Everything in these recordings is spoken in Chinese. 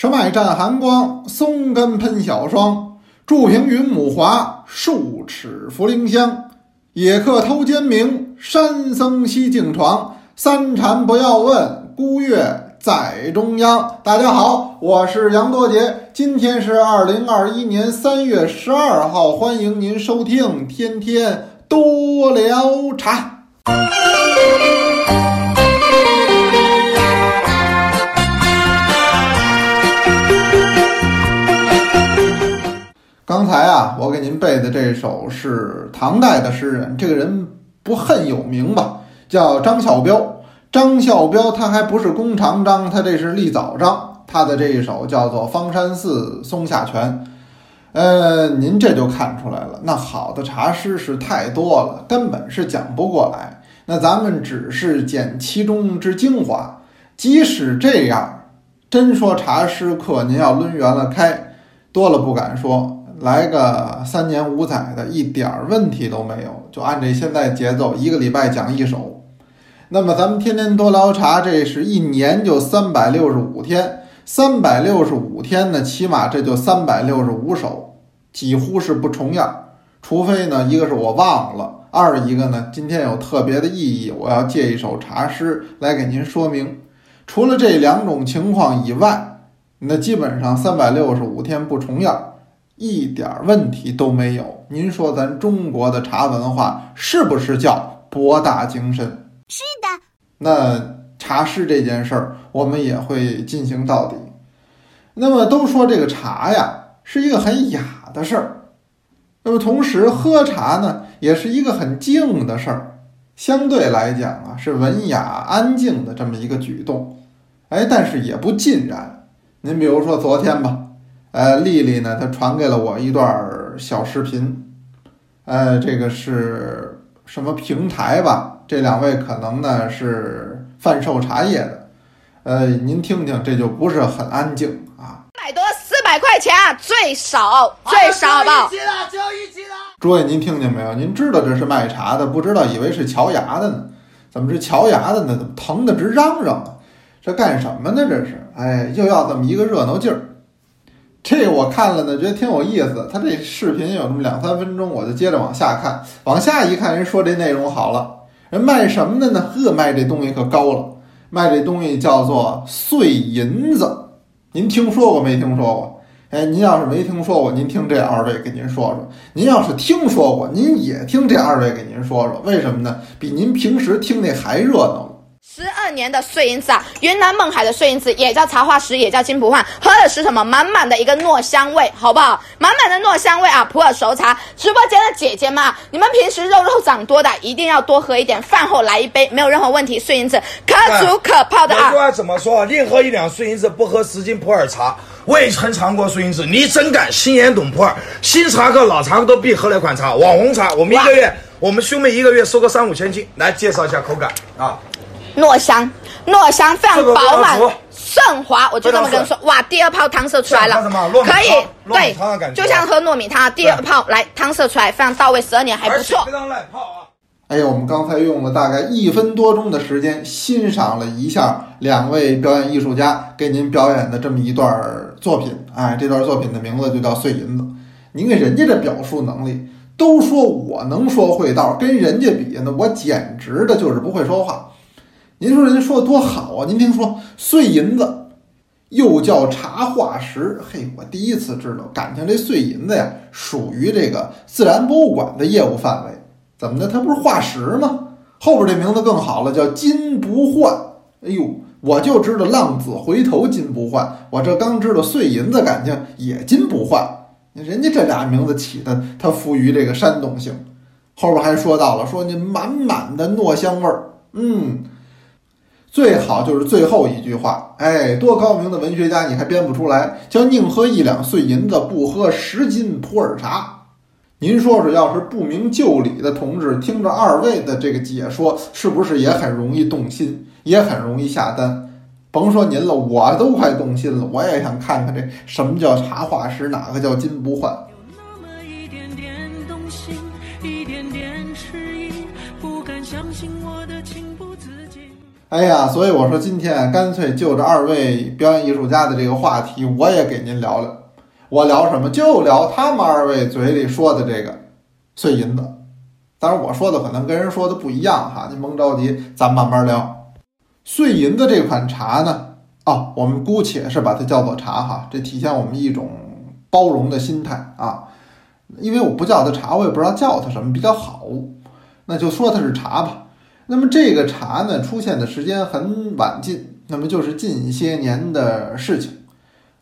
十脉战寒光，松根喷小霜。祝平云母华，数尺茯苓香。野客偷尖鸣，山僧西径床。三禅不要问，孤月在中央。大家好，我是杨多杰，今天是二零二一年三月十二号，欢迎您收听天天多聊茶。刚才啊，我给您背的这首是唐代的诗人，这个人不很有名吧？叫张孝标。张孝标他还不是弓长张，他这是立早章。他的这一首叫做《方山寺松下泉》。呃，您这就看出来了，那好的茶诗是太多了，根本是讲不过来。那咱们只是捡其中之精华。即使这样，真说茶诗课，您要抡圆了开，多了不敢说。来个三年五载的，一点儿问题都没有。就按这现在节奏，一个礼拜讲一首。那么咱们天天多聊茶，这是一年就三百六十五天，三百六十五天呢，起码这就三百六十五首，几乎是不重样。除非呢，一个是我忘了，二一个呢，今天有特别的意义，我要借一首茶诗来给您说明。除了这两种情况以外，那基本上三百六十五天不重样。一点问题都没有。您说咱中国的茶文化是不是叫博大精深？是的。那茶诗这件事儿，我们也会进行到底。那么都说这个茶呀是一个很雅的事儿，那么同时喝茶呢也是一个很静的事儿，相对来讲啊是文雅安静的这么一个举动。哎，但是也不尽然。您比如说昨天吧。呃，丽丽呢，她传给了我一段小视频，呃，这个是什么平台吧？这两位可能呢是贩售茶叶的，呃，您听听，这就不是很安静啊。百多四百块钱最少最少好不好？诸位，您听见没有？您知道这是卖茶的，不知道以为是乔牙的呢？怎么是乔牙的呢？怎么疼的直嚷嚷啊？这干什么呢？这是，哎，又要这么一个热闹劲儿。这我看了呢，觉得挺有意思。他这视频有那么两三分钟，我就接着往下看。往下一看，人说这内容好了，人卖什么的呢？呵，卖这东西可高了，卖这东西叫做碎银子。您听说过没听说过？哎，您要是没听说过，您听这二位给您说说；您要是听说过，您也听这二位给您说说。为什么呢？比您平时听那还热闹。十二年的碎银子啊，云南勐海的碎银子也叫茶花石，也叫金不换，喝的是什么？满满的一个糯香味，好不好？满满的糯香味啊！普洱熟茶，直播间的姐姐们，你们平时肉肉长多的，一定要多喝一点，饭后来一杯，没有任何问题。碎银子可煮可泡的啊！有句话怎么说？宁喝一两碎银子，不喝十斤普洱茶。我也曾尝过碎银子，你真敢？心眼懂普洱，新茶客、老茶客都必喝那款茶，网红茶。我们一个月，我们兄妹一个月收个三五千斤。来介绍一下口感啊。糯香，糯香非常饱满顺滑，我就这么跟你说，哇，第二泡汤色出来了，可以，对，就像喝糯米汤，第二泡来汤色出来非常到位，十二年还不错，非常耐泡啊。哎呀，我们刚才用了大概一分多钟的时间欣赏了一下两位表演艺术家给您表演的这么一段作品，哎，这段作品的名字就叫《碎银子》。您看人家这表述能力，都说我能说会道，跟人家比那，我简直的就是不会说话。您说人家说的多好啊！您听说碎银子又叫茶化石，嘿，我第一次知道，感情这碎银子呀属于这个自然博物馆的业务范围。怎么的？它不是化石吗？后边这名字更好了，叫金不换。哎呦，我就知道浪子回头金不换，我这刚知道碎银子感情也金不换。人家这俩名字起的，它富于这个煽动性。后边还说到了，说您满满的糯香味儿，嗯。最好就是最后一句话，哎，多高明的文学家，你还编不出来？叫宁喝一两碎银子，不喝十斤普洱茶。您说说，要是不明就里的同志，听着二位的这个解说，是不是也很容易动心，也很容易下单？甭说您了，我都快动心了，我也想看看这什么叫茶化石，哪个叫金不换。哎呀，所以我说今天干脆就着二位表演艺术家的这个话题，我也给您聊聊。我聊什么？就聊他们二位嘴里说的这个碎银子。当然我说的可能跟人说的不一样哈，您甭着急，咱慢慢聊。碎银子这款茶呢，哦，我们姑且是把它叫做茶哈，这体现我们一种包容的心态啊。因为我不叫它茶，我也不知道叫它什么比较好，那就说它是茶吧。那么这个茶呢，出现的时间很晚近，那么就是近些年的事情。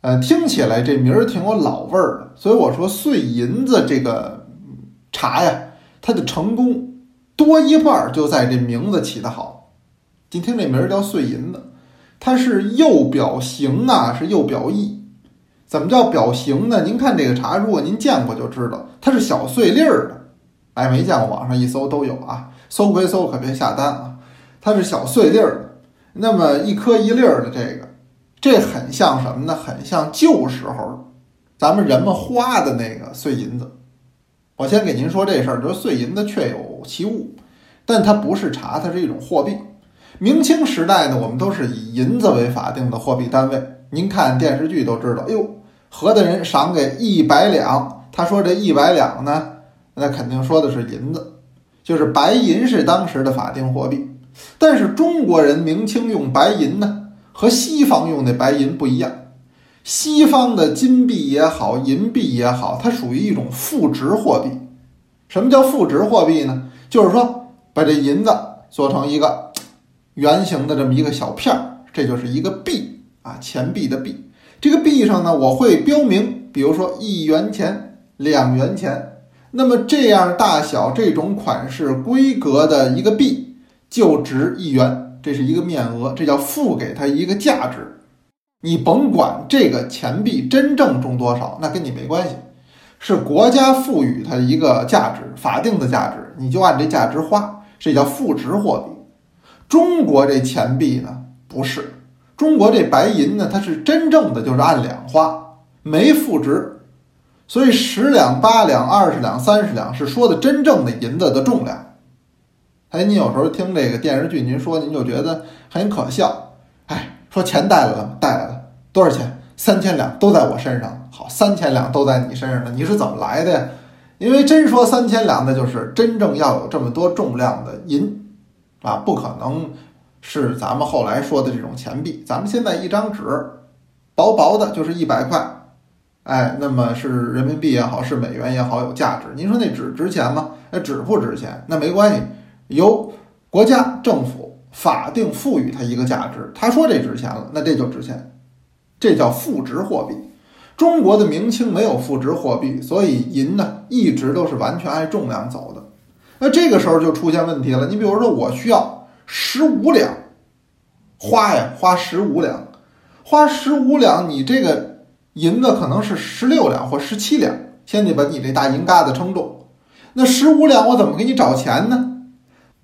呃，听起来这名儿挺有老味儿的，所以我说碎银子这个茶呀，它的成功多一半就在这名字起得好。你听这名儿叫碎银子，它是又表形啊，是又表意。怎么叫表形呢？您看这个茶，如果您见过就知道，它是小碎粒儿的。哎，没见过，网上一搜都有啊。搜归搜，可别下单啊！它是小碎粒儿的，那么一颗一粒儿的这个，这很像什么呢？很像旧时候咱们人们花的那个碎银子。我先给您说这事儿，就是碎银子确有其物，但它不是茶，它是一种货币。明清时代呢，我们都是以银子为法定的货币单位。您看电视剧都知道，哎呦，何大人赏给一百两，他说这一百两呢，那肯定说的是银子。就是白银是当时的法定货币，但是中国人明清用白银呢，和西方用的白银不一样。西方的金币也好，银币也好，它属于一种负值货币。什么叫负值货币呢？就是说把这银子做成一个圆形的这么一个小片儿，这就是一个币啊，钱币的币。这个币上呢，我会标明，比如说一元钱、两元钱。那么这样大小、这种款式、规格的一个币就值一元，这是一个面额，这叫付给它一个价值。你甭管这个钱币真正重多少，那跟你没关系，是国家赋予它一个价值，法定的价值，你就按这价值花，这叫赋值货币。中国这钱币呢，不是，中国这白银呢，它是真正的就是按两花，没赋值。所以十两、八两、二十两、三十两是说的真正的银子的重量。哎，您有时候听这个电视剧，您说您就觉得很可笑。哎，说钱带来了吗？带来了，多少钱？三千两都在我身上。好，三千两都在你身上了，你是怎么来的呀？因为真说三千两，那就是真正要有这么多重量的银啊，不可能是咱们后来说的这种钱币。咱们现在一张纸，薄薄的，就是一百块。哎，那么是人民币也好，是美元也好，有价值。您说那纸值钱吗？那纸不值钱，那没关系，由国家政府法定赋予它一个价值。他说这值钱了，那这就值钱，这叫负值货币。中国的明清没有负值货币，所以银呢一直都是完全按重量走的。那这个时候就出现问题了。你比如说，我需要十五两花呀，花十五两，花十五两，你这个。银子可能是十六两或十七两，先得把你这大银疙瘩称重。那十五两我怎么给你找钱呢？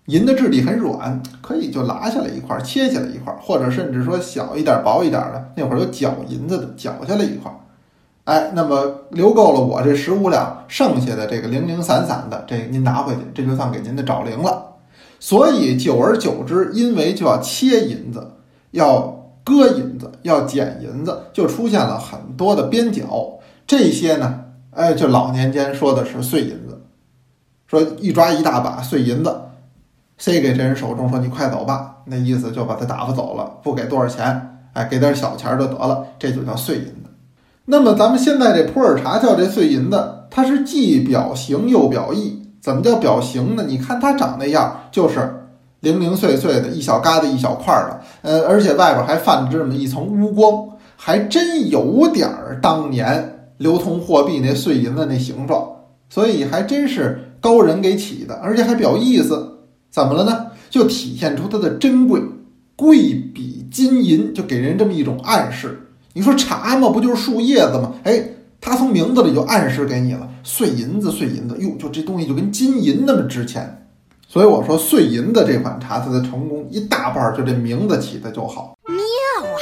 银的质地很软，可以就拿下来一块，切下来一块，或者甚至说小一点、薄一点的。那会儿有绞银子的，绞下来一块，哎，那么留够了我这十五两，剩下的这个零零散散的，这您拿回去，这就算给您的找零了。所以久而久之，因为就要切银子，要。割银子要捡银子，就出现了很多的边角。这些呢，哎，就老年间说的是碎银子，说一抓一大把碎银子，塞给这人手中，说你快走吧，那意思就把他打发走了，不给多少钱，哎，给点小钱就得了，这就叫碎银子。那么咱们现在这普洱茶叫这碎银子，它是既表形又表意。怎么叫表形呢？你看它长那样，就是。零零碎碎的一小疙瘩一小块的，呃，而且外边还泛着这么一层乌光，还真有点儿当年流通货币那碎银子那形状，所以还真是高人给起的，而且还表意思。怎么了呢？就体现出它的珍贵，贵比金银，就给人这么一种暗示。你说茶嘛，不就是树叶子吗？哎，它从名字里就暗示给你了，碎银子，碎银子，哟，就这东西就跟金银那么值钱。所以我说碎银的这款茶，它的成功一大半就这名字起的就好，妙啊！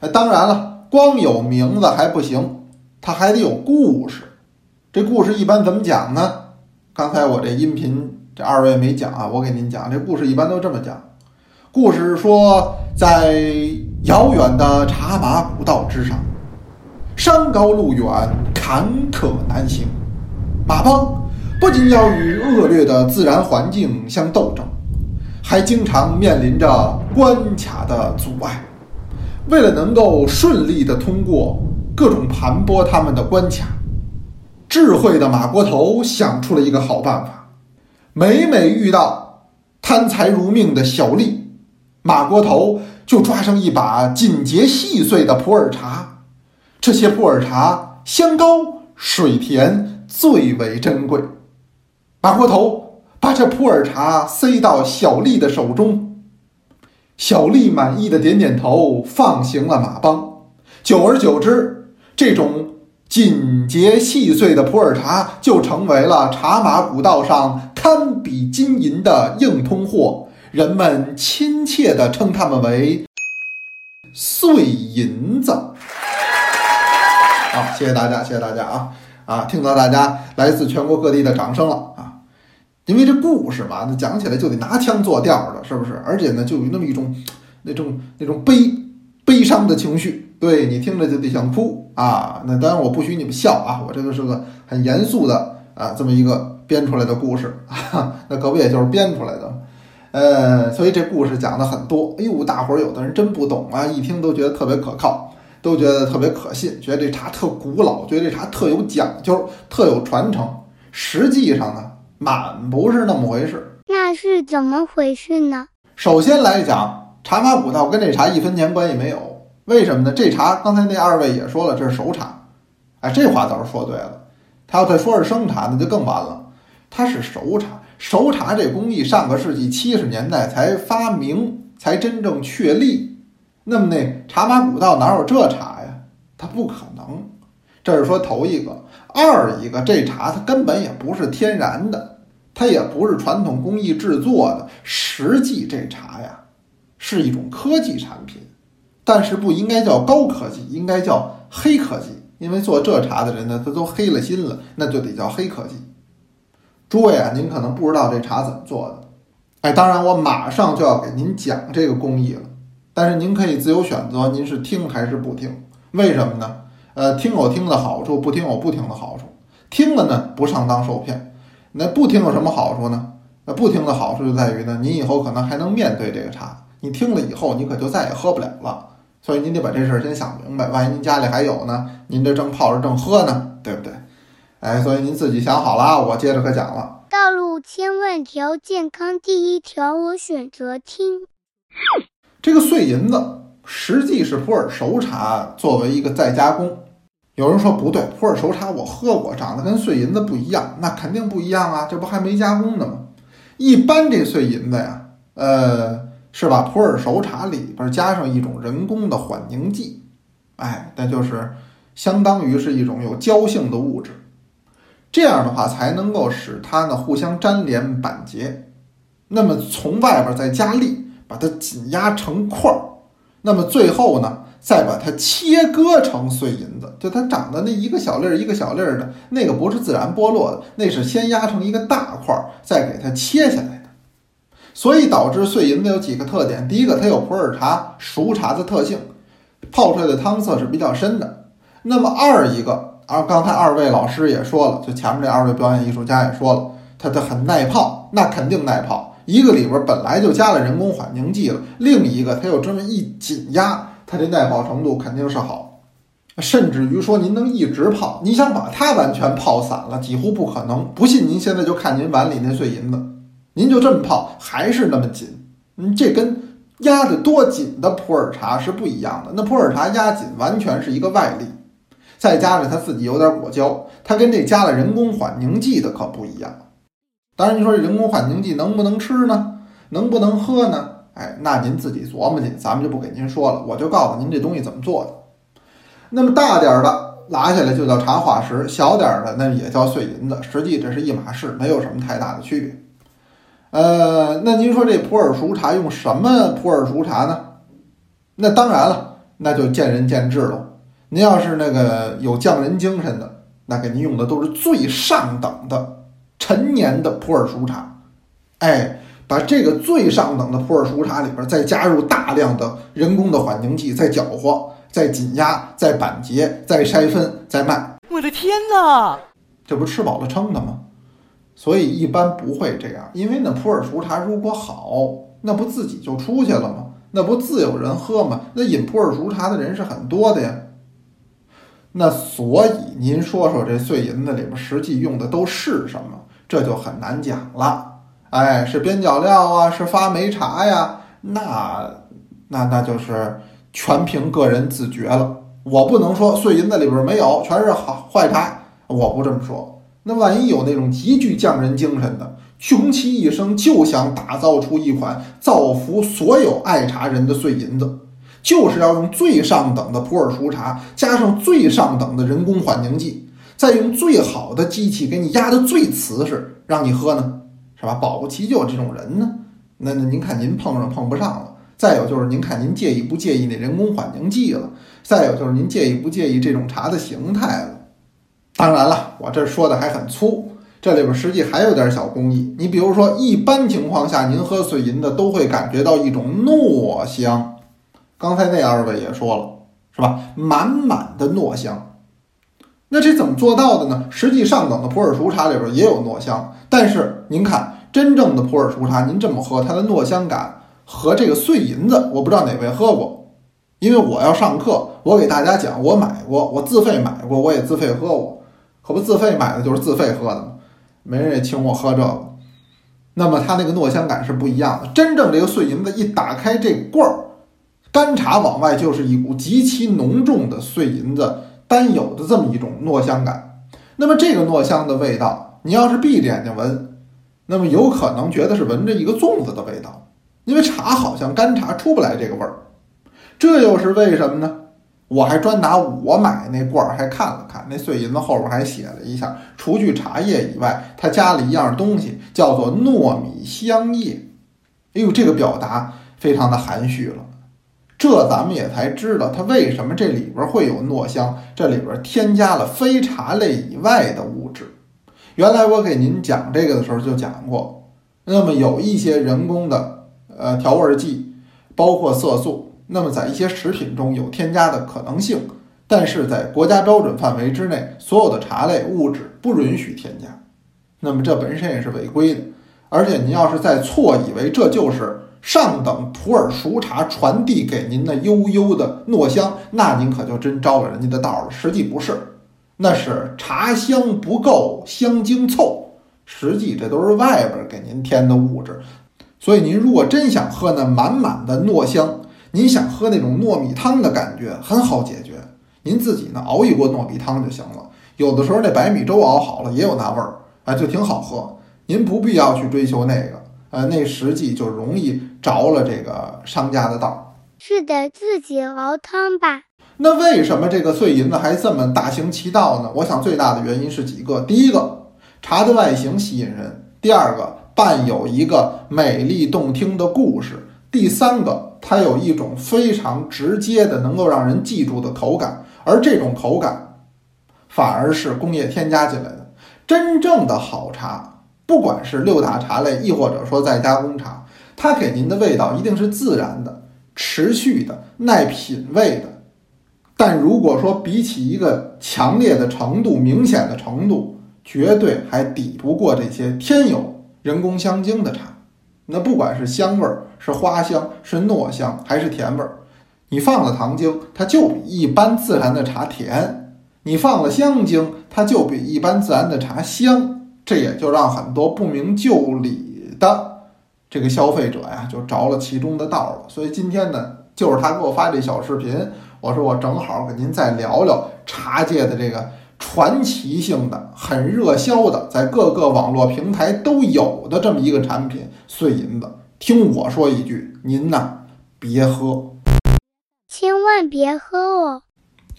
哎，当然了，光有名字还不行，它还得有故事。这故事一般怎么讲呢？刚才我这音频这二位没讲啊，我给您讲，这故事一般都这么讲。故事说，在遥远的茶马古道之上，山高路远，坎坷难行。马帮不仅要与恶劣的自然环境相斗争，还经常面临着关卡的阻碍。为了能够顺利地通过各种盘剥他们的关卡，智慧的马国头想出了一个好办法。每每遇到贪财如命的小吏，马国头就抓上一把紧节细碎的普洱茶。这些普洱茶香高水甜，最为珍贵。马国头把这普洱茶塞到小丽的手中，小丽满意的点点头，放行了马帮。久而久之，这种紧结细碎的普洱茶就成为了茶马古道上堪比金银的硬通货，人们亲切地称它们为“碎银子”。好，谢谢大家，谢谢大家啊啊！听到大家来自全国各地的掌声了！因为这故事嘛，那讲起来就得拿腔作调的，是不是？而且呢，就有那么一种那种那种悲悲伤的情绪，对你听着就得想哭啊！那当然我不许你们笑啊，我这个是个很严肃的啊这么一个编出来的故事啊，那可不也就是编出来的。呃，所以这故事讲的很多，哎呦，大伙儿有的人真不懂啊，一听都觉得特别可靠，都觉得特别可信，觉得这茶特古老，觉得这茶特有讲究，特有传承。实际上呢，满不是那么回事。那是怎么回事呢？首先来讲，茶马古道跟这茶一分钱关系没有，为什么呢？这茶刚才那二位也说了，这是熟茶，哎，这话倒是说对了。他要再说是生茶，那就更完了。它是熟茶，熟茶这工艺上个世纪七十年代才发明，才真正确立。那么那茶马古道哪有这茶呀？它不可能。这是说头一个，二一个这茶它根本也不是天然的，它也不是传统工艺制作的。实际这茶呀，是一种科技产品，但是不应该叫高科技，应该叫黑科技。因为做这茶的人呢，他都黑了心了，那就得叫黑科技。诸位啊，您可能不知道这茶怎么做的，哎，当然我马上就要给您讲这个工艺了，但是您可以自由选择，您是听还是不听？为什么呢？呃，听有听的好处，不听有不听的好处。听了呢，不上当受骗；那不听有什么好处呢？那不听的好处就在于呢，您以后可能还能面对这个茶。你听了以后，你可就再也喝不了了。所以您得把这事儿先想明白，万一您家里还有呢，您这正泡着正喝呢，对不对？哎，所以您自己想好了，我接着可讲了。道路千万条，健康第一条，我选择听。这个碎银子实际是普洱熟茶作为一个再加工。有人说不对，普洱熟茶我喝过，长得跟碎银子不一样，那肯定不一样啊，这不还没加工呢吗？一般这碎银子呀，呃，是把普洱熟茶里边加上一种人工的缓凝剂，哎，那就是相当于是一种有胶性的物质。这样的话才能够使它呢互相粘连板结，那么从外边再加力，把它紧压成块儿，那么最后呢再把它切割成碎银子，就它长的那一个小粒儿一个小粒儿的那个不是自然剥落的，那是先压成一个大块儿，再给它切下来的。所以导致碎银子有几个特点，第一个它有普洱茶熟茶的特性，泡出来的汤色是比较深的。那么二一个。而刚才二位老师也说了，就前面这二位表演艺术家也说了，它它很耐泡，那肯定耐泡。一个里边本来就加了人工缓凝剂了，另一个它又这么一紧压，它这耐泡程度肯定是好。甚至于说您能一直泡，你想把它完全泡散了，几乎不可能。不信您现在就看您碗里那碎银子，您就这么泡还是那么紧。嗯，这跟压得多紧的普洱茶是不一样的。那普洱茶压紧完全是一个外力。再加上它自己有点果胶，它跟这加了人工缓凝剂的可不一样。当然，你说人工缓凝剂能不能吃呢？能不能喝呢？哎，那您自己琢磨去，咱们就不给您说了。我就告诉您这东西怎么做的。那么大点儿的拿下来就叫茶化石，小点儿的那也叫碎银子，实际这是一码事，没有什么太大的区别。呃，那您说这普洱熟茶用什么普洱熟茶呢？那当然了，那就见仁见智了。您要是那个有匠人精神的，那给您用的都是最上等的陈年的普洱熟茶，哎，把这个最上等的普洱熟茶里边再加入大量的人工的缓凝剂，再搅和、再紧压、再板结、再筛分、再卖，我的天哪！这不吃饱了撑的吗？所以一般不会这样，因为那普洱熟茶如果好，那不自己就出去了吗？那不自有人喝吗？那饮普洱熟茶的人是很多的呀。那所以您说说这碎银子里边实际用的都是什么？这就很难讲了。哎，是边角料啊，是发霉茶呀？那那那就是全凭个人自觉了。我不能说碎银子里边没有，全是好坏茶，我不这么说。那万一有那种极具匠人精神的，穷其一生就想打造出一款造福所有爱茶人的碎银子，就是要用最上等的普洱熟茶，加上最上等的人工缓凝剂，再用最好的机器给你压得最瓷实，让你喝呢，是吧？保不齐就有这种人呢。那那您看您碰上碰不上了。再有就是您看您介意不介意那人工缓凝剂了？再有就是您介意不介意这种茶的形态了？当然了，我这说的还很粗，这里边实际还有点小工艺。你比如说，一般情况下，您喝碎银的都会感觉到一种糯香。刚才那二位也说了，是吧？满满的糯香。那这怎么做到的呢？实际上等的普洱熟茶里边也有糯香，但是您看，真正的普洱熟茶，您这么喝，它的糯香感和这个碎银子，我不知道哪位喝过，因为我要上课，我给大家讲，我买过，我自费买过，我也自费喝过。可不自费买的就是自费喝的嘛，没人也请我喝这个。那么它那个糯香感是不一样的。真正这个碎银子一打开这罐儿，干茶往外就是一股极其浓重的碎银子单有的这么一种糯香感。那么这个糯香的味道，你要是闭着眼睛闻，那么有可能觉得是闻着一个粽子的味道，因为茶好像干茶出不来这个味儿。这又是为什么呢？我还专拿我买那罐儿还看了看，那碎银子后边还写了一下，除去茶叶以外，它加了一样东西，叫做糯米香叶。哎呦，这个表达非常的含蓄了。这咱们也才知道它为什么这里边会有糯香，这里边添加了非茶类以外的物质。原来我给您讲这个的时候就讲过，那么有一些人工的呃调味剂，包括色素。那么，在一些食品中有添加的可能性，但是在国家标准范围之内，所有的茶类物质不允许添加。那么这本身也是违规的。而且您要是再错以为这就是上等普洱熟茶传递给您的悠悠的糯香，那您可就真招了人家的道了。实际不是，那是茶香不够，香精凑。实际这都是外边给您添的物质。所以您如果真想喝那满满的糯香，您想喝那种糯米汤的感觉很好解决，您自己呢熬一锅糯米汤就行了。有的时候那白米粥熬好了也有那味儿，哎，就挺好喝。您不必要去追求那个，呃，那实际就容易着了这个商家的道。是的，自己熬汤吧。那为什么这个碎银子还这么大行其道呢？我想最大的原因是几个：第一个，茶的外形吸引人；第二个，伴有一个美丽动听的故事；第三个。它有一种非常直接的能够让人记住的口感，而这种口感反而是工业添加进来的。真正的好茶，不管是六大茶类，亦或者说再加工茶，它给您的味道一定是自然的、持续的、耐品味的。但如果说比起一个强烈的程度、明显的程度，绝对还抵不过这些添有人工香精的茶。那不管是香味儿、是花香、是糯香还是甜味儿，你放了糖精，它就比一般自然的茶甜；你放了香精，它就比一般自然的茶香。这也就让很多不明就里的这个消费者呀，就着了其中的道了。所以今天呢，就是他给我发这小视频，我说我正好给您再聊聊茶界的这个。传奇性的、很热销的，在各个网络平台都有的这么一个产品——碎银子。听我说一句，您呐，别喝，千万别喝哦。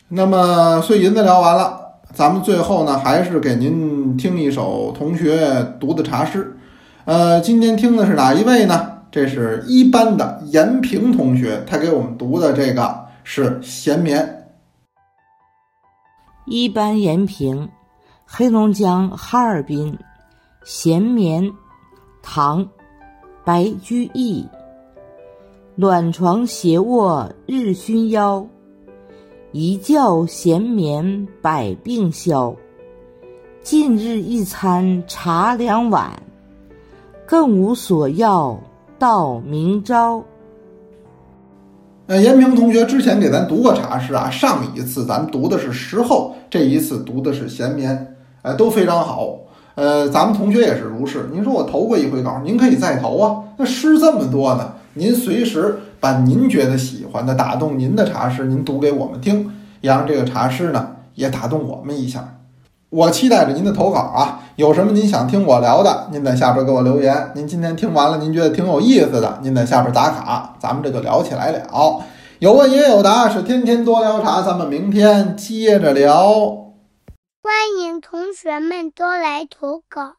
那么碎银子聊完了，咱们最后呢，还是给您听一首同学读的茶诗。呃，今天听的是哪一位呢？这是一班的严平同学，他给我们读的这个是《闲眠》。一班延平，黑龙江哈尔滨，闲眠，唐，白居易。暖床斜卧日熏腰，一觉闲眠百病消。近日一餐茶两碗，更无所要到明朝。呃，延平同学之前给咱读过茶诗啊，上一次咱读的是时候，这一次读的是闲眠，哎、都非常好。呃，咱们同学也是如是。您说我投过一回稿，您可以再投啊。那诗这么多呢，您随时把您觉得喜欢的、打动您的茶诗，您读给我们听，也让这个茶诗呢也打动我们一下。我期待着您的投稿啊！有什么您想听我聊的，您在下边给我留言。您今天听完了，您觉得挺有意思的，您在下边打卡，咱们这就聊起来了。有问也有答，是天天多聊茶，咱们明天接着聊。欢迎同学们都来投稿。